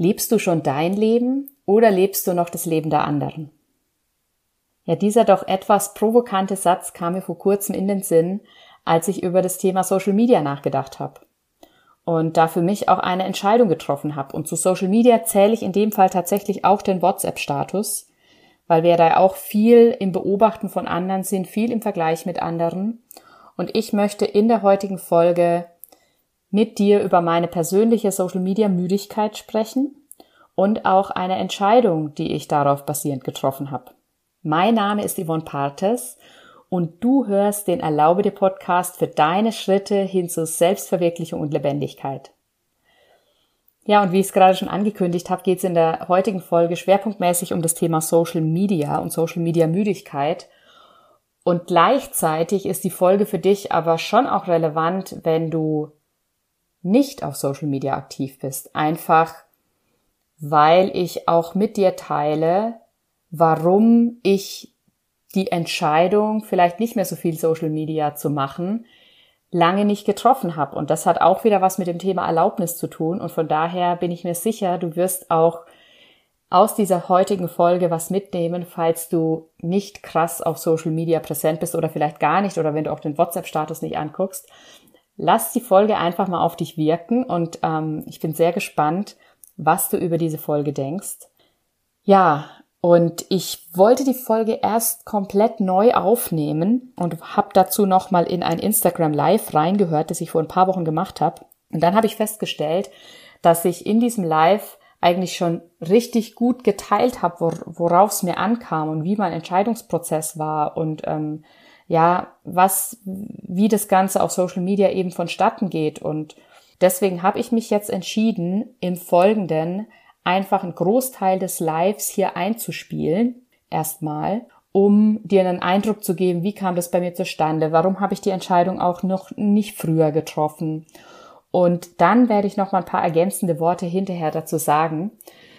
Lebst du schon dein Leben oder lebst du noch das Leben der anderen? Ja, dieser doch etwas provokante Satz kam mir vor kurzem in den Sinn, als ich über das Thema Social Media nachgedacht habe. Und da für mich auch eine Entscheidung getroffen habe. Und zu Social Media zähle ich in dem Fall tatsächlich auch den WhatsApp-Status, weil wir da auch viel im Beobachten von anderen sind, viel im Vergleich mit anderen. Und ich möchte in der heutigen Folge mit dir über meine persönliche Social Media Müdigkeit sprechen und auch eine Entscheidung, die ich darauf basierend getroffen habe. Mein Name ist Yvonne Partes und du hörst den Erlaube dir Podcast für deine Schritte hin zur Selbstverwirklichung und Lebendigkeit. Ja, und wie ich es gerade schon angekündigt habe, geht es in der heutigen Folge schwerpunktmäßig um das Thema Social Media und Social Media Müdigkeit. Und gleichzeitig ist die Folge für dich aber schon auch relevant, wenn du nicht auf Social Media aktiv bist. Einfach, weil ich auch mit dir teile, warum ich die Entscheidung, vielleicht nicht mehr so viel Social Media zu machen, lange nicht getroffen habe. Und das hat auch wieder was mit dem Thema Erlaubnis zu tun. Und von daher bin ich mir sicher, du wirst auch aus dieser heutigen Folge was mitnehmen, falls du nicht krass auf Social Media präsent bist oder vielleicht gar nicht oder wenn du auch den WhatsApp-Status nicht anguckst, lass die Folge einfach mal auf dich wirken und ähm, ich bin sehr gespannt, was du über diese Folge denkst. Ja, und ich wollte die Folge erst komplett neu aufnehmen und habe dazu nochmal in ein Instagram Live reingehört, das ich vor ein paar Wochen gemacht habe. Und dann habe ich festgestellt, dass ich in diesem Live eigentlich schon richtig gut geteilt habe, worauf es mir ankam und wie mein Entscheidungsprozess war und ähm, ja, was, wie das Ganze auf Social Media eben vonstatten geht. Und deswegen habe ich mich jetzt entschieden, im Folgenden einfach einen Großteil des Lives hier einzuspielen, erstmal, um dir einen Eindruck zu geben, wie kam das bei mir zustande, warum habe ich die Entscheidung auch noch nicht früher getroffen. Und dann werde ich noch mal ein paar ergänzende Worte hinterher dazu sagen.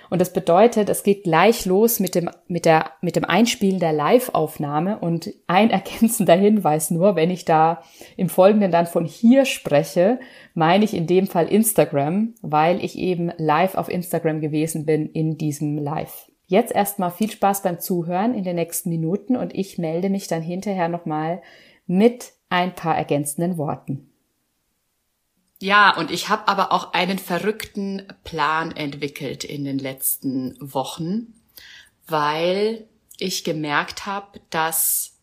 Und das bedeutet, es geht gleich los mit dem, mit der, mit dem Einspielen der Live-Aufnahme und ein ergänzender Hinweis nur, wenn ich da im Folgenden dann von hier spreche, meine ich in dem Fall Instagram, weil ich eben live auf Instagram gewesen bin in diesem Live. Jetzt erstmal viel Spaß beim Zuhören in den nächsten Minuten und ich melde mich dann hinterher nochmal mit ein paar ergänzenden Worten. Ja, und ich habe aber auch einen verrückten Plan entwickelt in den letzten Wochen, weil ich gemerkt habe, dass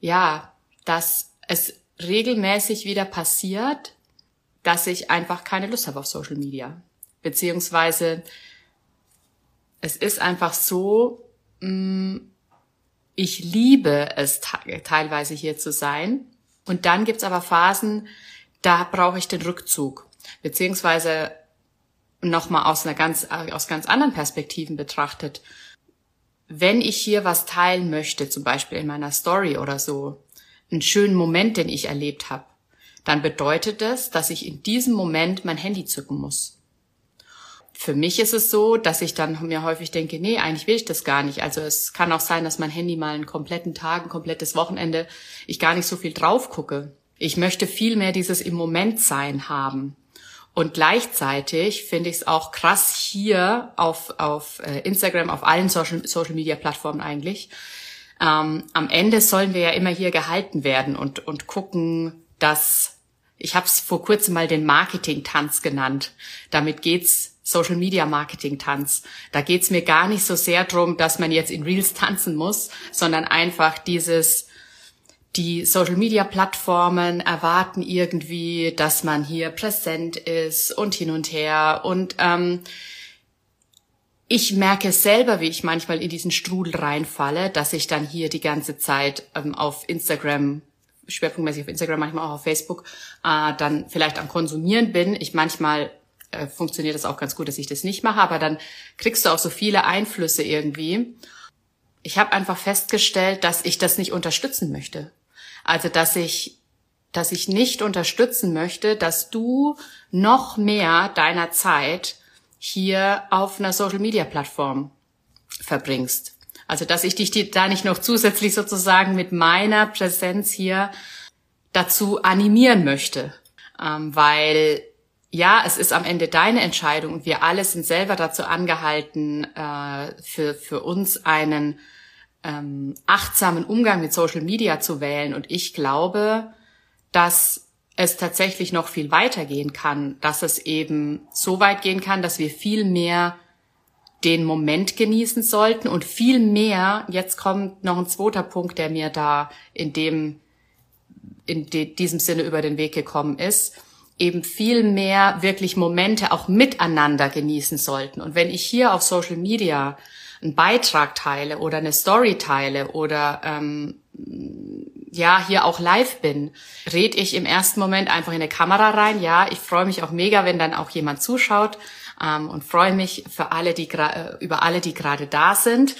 ja, dass es regelmäßig wieder passiert, dass ich einfach keine Lust habe auf Social Media. Beziehungsweise es ist einfach so, mm, ich liebe es teilweise hier zu sein. Und dann gibt's aber Phasen, da brauche ich den Rückzug. Beziehungsweise nochmal aus einer ganz, aus ganz anderen Perspektiven betrachtet. Wenn ich hier was teilen möchte, zum Beispiel in meiner Story oder so, einen schönen Moment, den ich erlebt habe, dann bedeutet das, dass ich in diesem Moment mein Handy zücken muss. Für mich ist es so, dass ich dann mir häufig denke, nee, eigentlich will ich das gar nicht. Also es kann auch sein, dass mein Handy mal einen kompletten Tag, ein komplettes Wochenende, ich gar nicht so viel drauf gucke. Ich möchte viel mehr dieses im Moment sein haben. Und gleichzeitig finde ich es auch krass hier auf, auf äh, Instagram, auf allen Social, Social Media Plattformen eigentlich. Ähm, am Ende sollen wir ja immer hier gehalten werden und, und gucken, dass ich habe es vor kurzem mal den Marketing-Tanz genannt. Damit geht's Social Media Marketing Tanz. Da geht's mir gar nicht so sehr drum, dass man jetzt in Reels tanzen muss, sondern einfach dieses die Social-Media-Plattformen erwarten irgendwie, dass man hier präsent ist und hin und her. Und ähm, ich merke selber, wie ich manchmal in diesen Strudel reinfalle, dass ich dann hier die ganze Zeit ähm, auf Instagram, schwerpunktmäßig auf Instagram, manchmal auch auf Facebook, äh, dann vielleicht am Konsumieren bin. Ich manchmal äh, funktioniert das auch ganz gut, dass ich das nicht mache, aber dann kriegst du auch so viele Einflüsse irgendwie. Ich habe einfach festgestellt, dass ich das nicht unterstützen möchte. Also, dass ich, dass ich nicht unterstützen möchte, dass du noch mehr deiner Zeit hier auf einer Social Media Plattform verbringst. Also, dass ich dich da nicht noch zusätzlich sozusagen mit meiner Präsenz hier dazu animieren möchte, ähm, weil ja, es ist am Ende deine Entscheidung und wir alle sind selber dazu angehalten, äh, für, für uns einen ähm, achtsamen Umgang mit Social Media zu wählen. Und ich glaube, dass es tatsächlich noch viel weiter gehen kann, dass es eben so weit gehen kann, dass wir viel mehr den Moment genießen sollten und viel mehr, jetzt kommt noch ein zweiter Punkt, der mir da in dem, in de, diesem Sinne über den Weg gekommen ist, eben viel mehr wirklich Momente auch miteinander genießen sollten. Und wenn ich hier auf Social Media einen Beitrag teile oder eine Story teile oder ähm, ja hier auch live bin, red ich im ersten Moment einfach in eine Kamera rein. Ja, ich freue mich auch mega, wenn dann auch jemand zuschaut ähm, und freue mich für alle, die äh, über alle, die gerade da sind.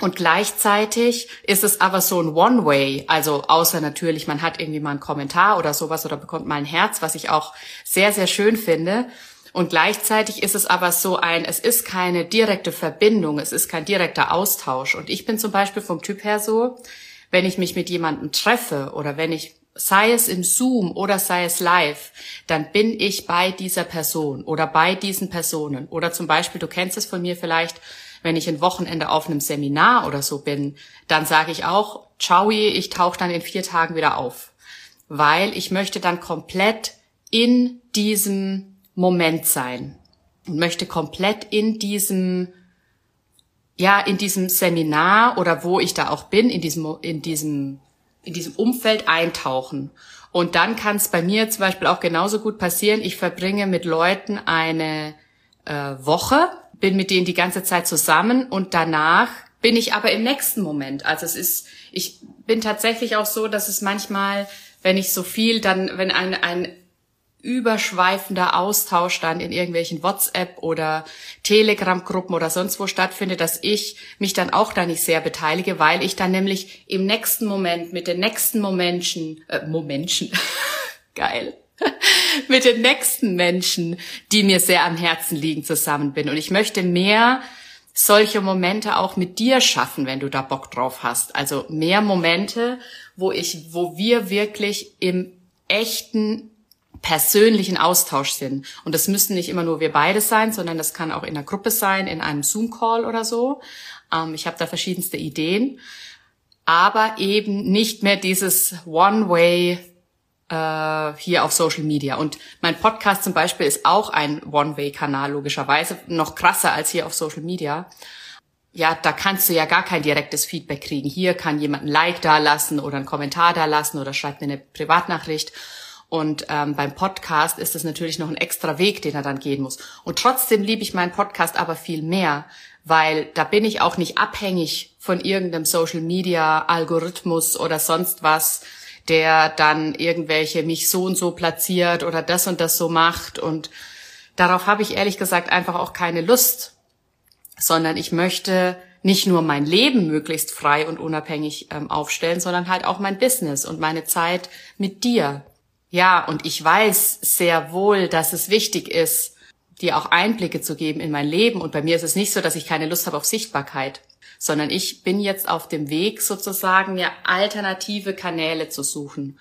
Und gleichzeitig ist es aber so ein One-Way, also außer natürlich, man hat irgendwie mal einen Kommentar oder sowas oder bekommt mal ein Herz, was ich auch sehr, sehr schön finde. Und gleichzeitig ist es aber so ein, es ist keine direkte Verbindung, es ist kein direkter Austausch. Und ich bin zum Beispiel vom Typ her so, wenn ich mich mit jemandem treffe oder wenn ich sei es im Zoom oder sei es live, dann bin ich bei dieser Person oder bei diesen Personen. Oder zum Beispiel, du kennst es von mir vielleicht, wenn ich ein Wochenende auf einem Seminar oder so bin, dann sage ich auch, ciao, ich tauche dann in vier Tagen wieder auf. Weil ich möchte dann komplett in diesem Moment sein und möchte komplett in diesem ja in diesem Seminar oder wo ich da auch bin in diesem in diesem in diesem Umfeld eintauchen. Und dann kann es bei mir zum Beispiel auch genauso gut passieren. Ich verbringe mit Leuten eine äh, Woche bin mit denen die ganze Zeit zusammen und danach bin ich aber im nächsten Moment. Also es ist ich bin tatsächlich auch so dass es manchmal wenn ich so viel dann wenn ein ein überschweifender Austausch dann in irgendwelchen WhatsApp oder Telegram-Gruppen oder sonst wo stattfindet, dass ich mich dann auch da nicht sehr beteilige, weil ich dann nämlich im nächsten Moment mit den nächsten Momentchen, äh, Momentchen, geil, mit den nächsten Menschen, die mir sehr am Herzen liegen, zusammen bin. Und ich möchte mehr solche Momente auch mit dir schaffen, wenn du da Bock drauf hast. Also mehr Momente, wo ich, wo wir wirklich im echten persönlichen Austausch sind. Und das müssen nicht immer nur wir beide sein, sondern das kann auch in einer Gruppe sein, in einem Zoom-Call oder so. Ähm, ich habe da verschiedenste Ideen. Aber eben nicht mehr dieses One-Way äh, hier auf Social Media. Und mein Podcast zum Beispiel ist auch ein One-Way-Kanal, logischerweise. Noch krasser als hier auf Social Media. Ja, da kannst du ja gar kein direktes Feedback kriegen. Hier kann jemand ein Like da lassen oder einen Kommentar da lassen oder schreibt mir eine Privatnachricht. Und ähm, beim Podcast ist es natürlich noch ein extra Weg, den er dann gehen muss. Und trotzdem liebe ich meinen Podcast aber viel mehr, weil da bin ich auch nicht abhängig von irgendeinem Social Media Algorithmus oder sonst was, der dann irgendwelche mich so und so platziert oder das und das so macht. Und darauf habe ich ehrlich gesagt einfach auch keine Lust, sondern ich möchte nicht nur mein Leben möglichst frei und unabhängig ähm, aufstellen, sondern halt auch mein Business und meine Zeit mit dir. Ja, und ich weiß sehr wohl, dass es wichtig ist, dir auch Einblicke zu geben in mein Leben. Und bei mir ist es nicht so, dass ich keine Lust habe auf Sichtbarkeit, sondern ich bin jetzt auf dem Weg sozusagen, mir alternative Kanäle zu suchen.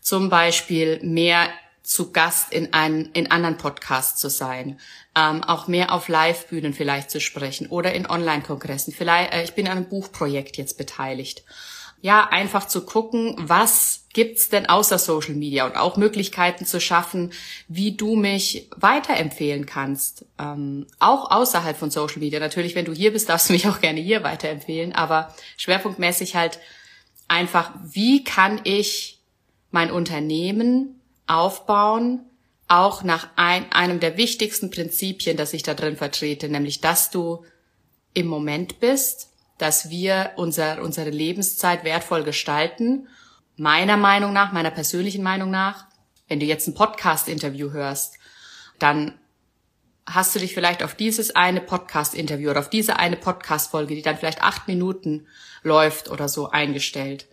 Zum Beispiel mehr zu Gast in, einen, in anderen Podcasts zu sein, ähm, auch mehr auf Live-Bühnen vielleicht zu sprechen oder in Online-Kongressen. Vielleicht, äh, ich bin an einem Buchprojekt jetzt beteiligt ja, einfach zu gucken, was gibt's denn außer Social Media und auch Möglichkeiten zu schaffen, wie du mich weiterempfehlen kannst. Ähm, auch außerhalb von Social Media. Natürlich, wenn du hier bist, darfst du mich auch gerne hier weiterempfehlen, aber schwerpunktmäßig halt einfach, wie kann ich mein Unternehmen aufbauen, auch nach ein, einem der wichtigsten Prinzipien, das ich da drin vertrete, nämlich, dass du im Moment bist, dass wir unser, unsere Lebenszeit wertvoll gestalten. Meiner Meinung nach, meiner persönlichen Meinung nach, wenn du jetzt ein Podcast-Interview hörst, dann hast du dich vielleicht auf dieses eine Podcast-Interview oder auf diese eine Podcast-Folge, die dann vielleicht acht Minuten läuft oder so eingestellt.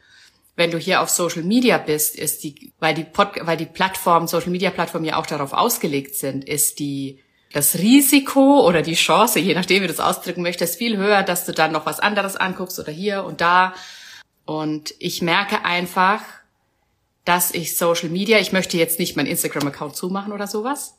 Wenn du hier auf Social Media bist, ist die, weil die, Pod, weil die Plattformen, Social Media Plattformen ja auch darauf ausgelegt sind, ist die das Risiko oder die Chance, je nachdem, wie du es ausdrücken möchtest, viel höher, dass du dann noch was anderes anguckst oder hier und da. Und ich merke einfach, dass ich Social Media, ich möchte jetzt nicht meinen Instagram-Account zumachen oder sowas,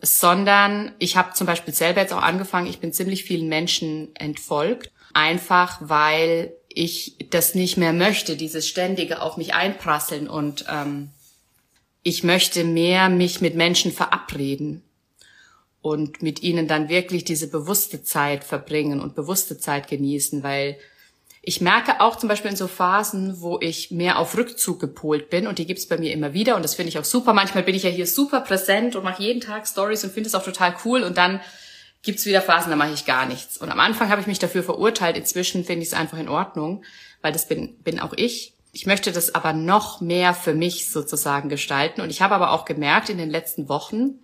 sondern ich habe zum Beispiel selber jetzt auch angefangen, ich bin ziemlich vielen Menschen entfolgt, einfach weil ich das nicht mehr möchte, dieses ständige auf mich einprasseln und ähm, ich möchte mehr mich mit Menschen verabreden und mit ihnen dann wirklich diese bewusste Zeit verbringen und bewusste Zeit genießen, weil ich merke auch zum Beispiel in so Phasen, wo ich mehr auf Rückzug gepolt bin und die gibt's bei mir immer wieder und das finde ich auch super. Manchmal bin ich ja hier super präsent und mache jeden Tag Stories und finde es auch total cool und dann gibt's wieder Phasen, da mache ich gar nichts. Und am Anfang habe ich mich dafür verurteilt, inzwischen finde ich es einfach in Ordnung, weil das bin, bin auch ich. Ich möchte das aber noch mehr für mich sozusagen gestalten und ich habe aber auch gemerkt in den letzten Wochen,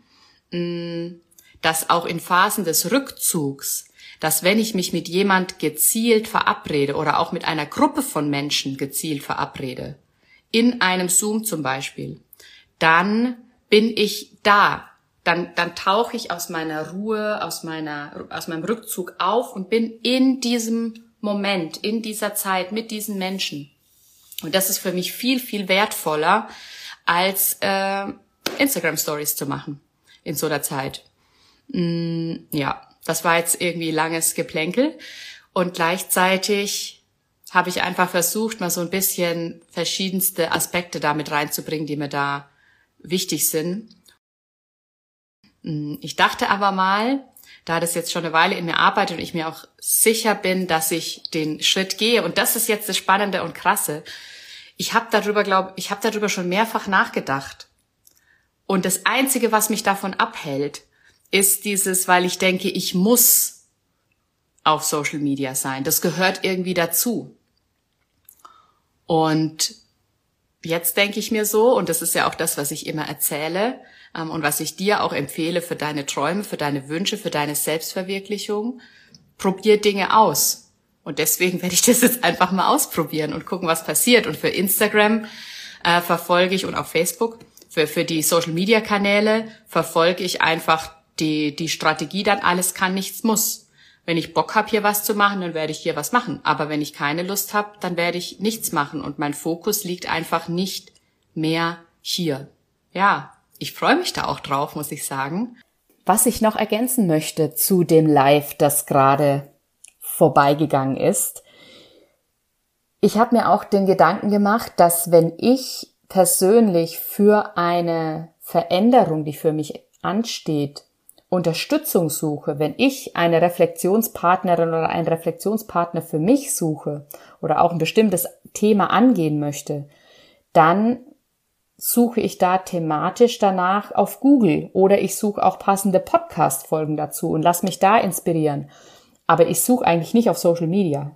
mh, dass auch in Phasen des Rückzugs, dass wenn ich mich mit jemand gezielt verabrede oder auch mit einer Gruppe von Menschen gezielt verabrede, in einem Zoom zum Beispiel, dann bin ich da. Dann, dann tauche ich aus meiner Ruhe, aus meiner, aus meinem Rückzug auf und bin in diesem Moment, in dieser Zeit mit diesen Menschen. Und das ist für mich viel, viel wertvoller, als äh, Instagram Stories zu machen in so einer Zeit. Mm, ja, das war jetzt irgendwie langes Geplänkel. Und gleichzeitig habe ich einfach versucht, mal so ein bisschen verschiedenste Aspekte damit reinzubringen, die mir da wichtig sind. Mm, ich dachte aber mal, da das jetzt schon eine Weile in mir arbeitet und ich mir auch sicher bin, dass ich den Schritt gehe, und das ist jetzt das Spannende und Krasse, ich habe darüber, glaube ich, habe darüber schon mehrfach nachgedacht. Und das Einzige, was mich davon abhält, ist dieses, weil ich denke, ich muss auf Social Media sein. Das gehört irgendwie dazu. Und jetzt denke ich mir so, und das ist ja auch das, was ich immer erzähle ähm, und was ich dir auch empfehle für deine Träume, für deine Wünsche, für deine Selbstverwirklichung, probier Dinge aus. Und deswegen werde ich das jetzt einfach mal ausprobieren und gucken, was passiert. Und für Instagram äh, verfolge ich und auf Facebook, für, für die Social-Media-Kanäle verfolge ich einfach die, die Strategie dann alles kann, nichts muss. Wenn ich Bock habe, hier was zu machen, dann werde ich hier was machen. Aber wenn ich keine Lust habe, dann werde ich nichts machen. Und mein Fokus liegt einfach nicht mehr hier. Ja, ich freue mich da auch drauf, muss ich sagen. Was ich noch ergänzen möchte zu dem Live, das gerade vorbeigegangen ist. Ich habe mir auch den Gedanken gemacht, dass wenn ich persönlich für eine Veränderung, die für mich ansteht, Unterstützung suche, wenn ich eine Reflexionspartnerin oder einen Reflexionspartner für mich suche oder auch ein bestimmtes Thema angehen möchte, dann suche ich da thematisch danach auf Google oder ich suche auch passende Podcast-Folgen dazu und lass mich da inspirieren. Aber ich suche eigentlich nicht auf Social Media.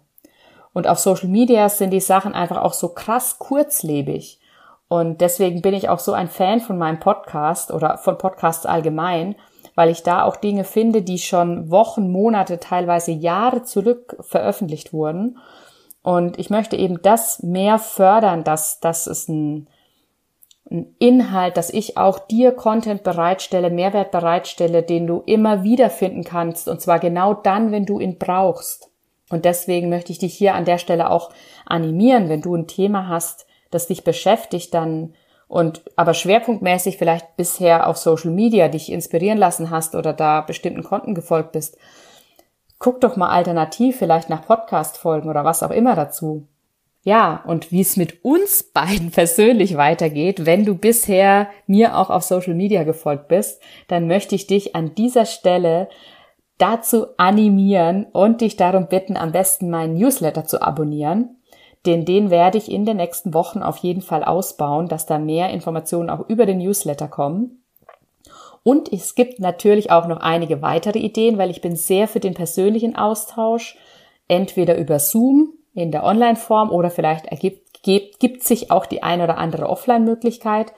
Und auf Social Media sind die Sachen einfach auch so krass kurzlebig. Und deswegen bin ich auch so ein Fan von meinem Podcast oder von Podcasts allgemein, weil ich da auch Dinge finde, die schon Wochen, Monate, teilweise Jahre zurück veröffentlicht wurden. Und ich möchte eben das mehr fördern, dass, dass es ein, ein Inhalt, dass ich auch dir Content bereitstelle, Mehrwert bereitstelle, den du immer wieder finden kannst. Und zwar genau dann, wenn du ihn brauchst. Und deswegen möchte ich dich hier an der Stelle auch animieren, wenn du ein Thema hast, das dich beschäftigt, dann und aber schwerpunktmäßig vielleicht bisher auf Social Media dich inspirieren lassen hast oder da bestimmten Konten gefolgt bist, guck doch mal alternativ vielleicht nach Podcast-Folgen oder was auch immer dazu. Ja, und wie es mit uns beiden persönlich weitergeht, wenn du bisher mir auch auf Social Media gefolgt bist, dann möchte ich dich an dieser Stelle dazu animieren und dich darum bitten, am besten meinen Newsletter zu abonnieren denn den werde ich in den nächsten Wochen auf jeden Fall ausbauen, dass da mehr Informationen auch über den Newsletter kommen. Und es gibt natürlich auch noch einige weitere Ideen, weil ich bin sehr für den persönlichen Austausch, entweder über Zoom in der Online-Form oder vielleicht ergibt, gibt, gibt sich auch die eine oder andere Offline-Möglichkeit.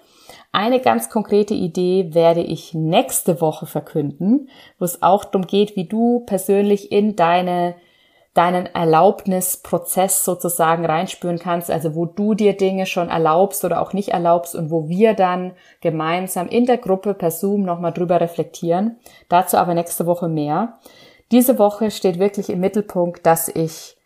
Eine ganz konkrete Idee werde ich nächste Woche verkünden, wo es auch darum geht, wie du persönlich in deine deinen Erlaubnisprozess sozusagen reinspüren kannst, also wo du dir Dinge schon erlaubst oder auch nicht erlaubst und wo wir dann gemeinsam in der Gruppe per Zoom nochmal drüber reflektieren. Dazu aber nächste Woche mehr. Diese Woche steht wirklich im Mittelpunkt, dass ich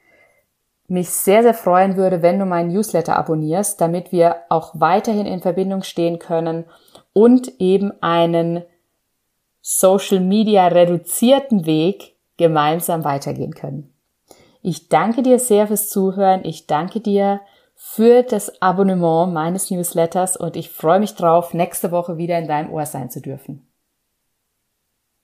mich sehr, sehr freuen würde, wenn du meinen Newsletter abonnierst, damit wir auch weiterhin in Verbindung stehen können und eben einen Social Media reduzierten Weg gemeinsam weitergehen können. Ich danke dir sehr fürs Zuhören. Ich danke dir für das Abonnement meines Newsletters und ich freue mich drauf, nächste Woche wieder in deinem Ohr sein zu dürfen.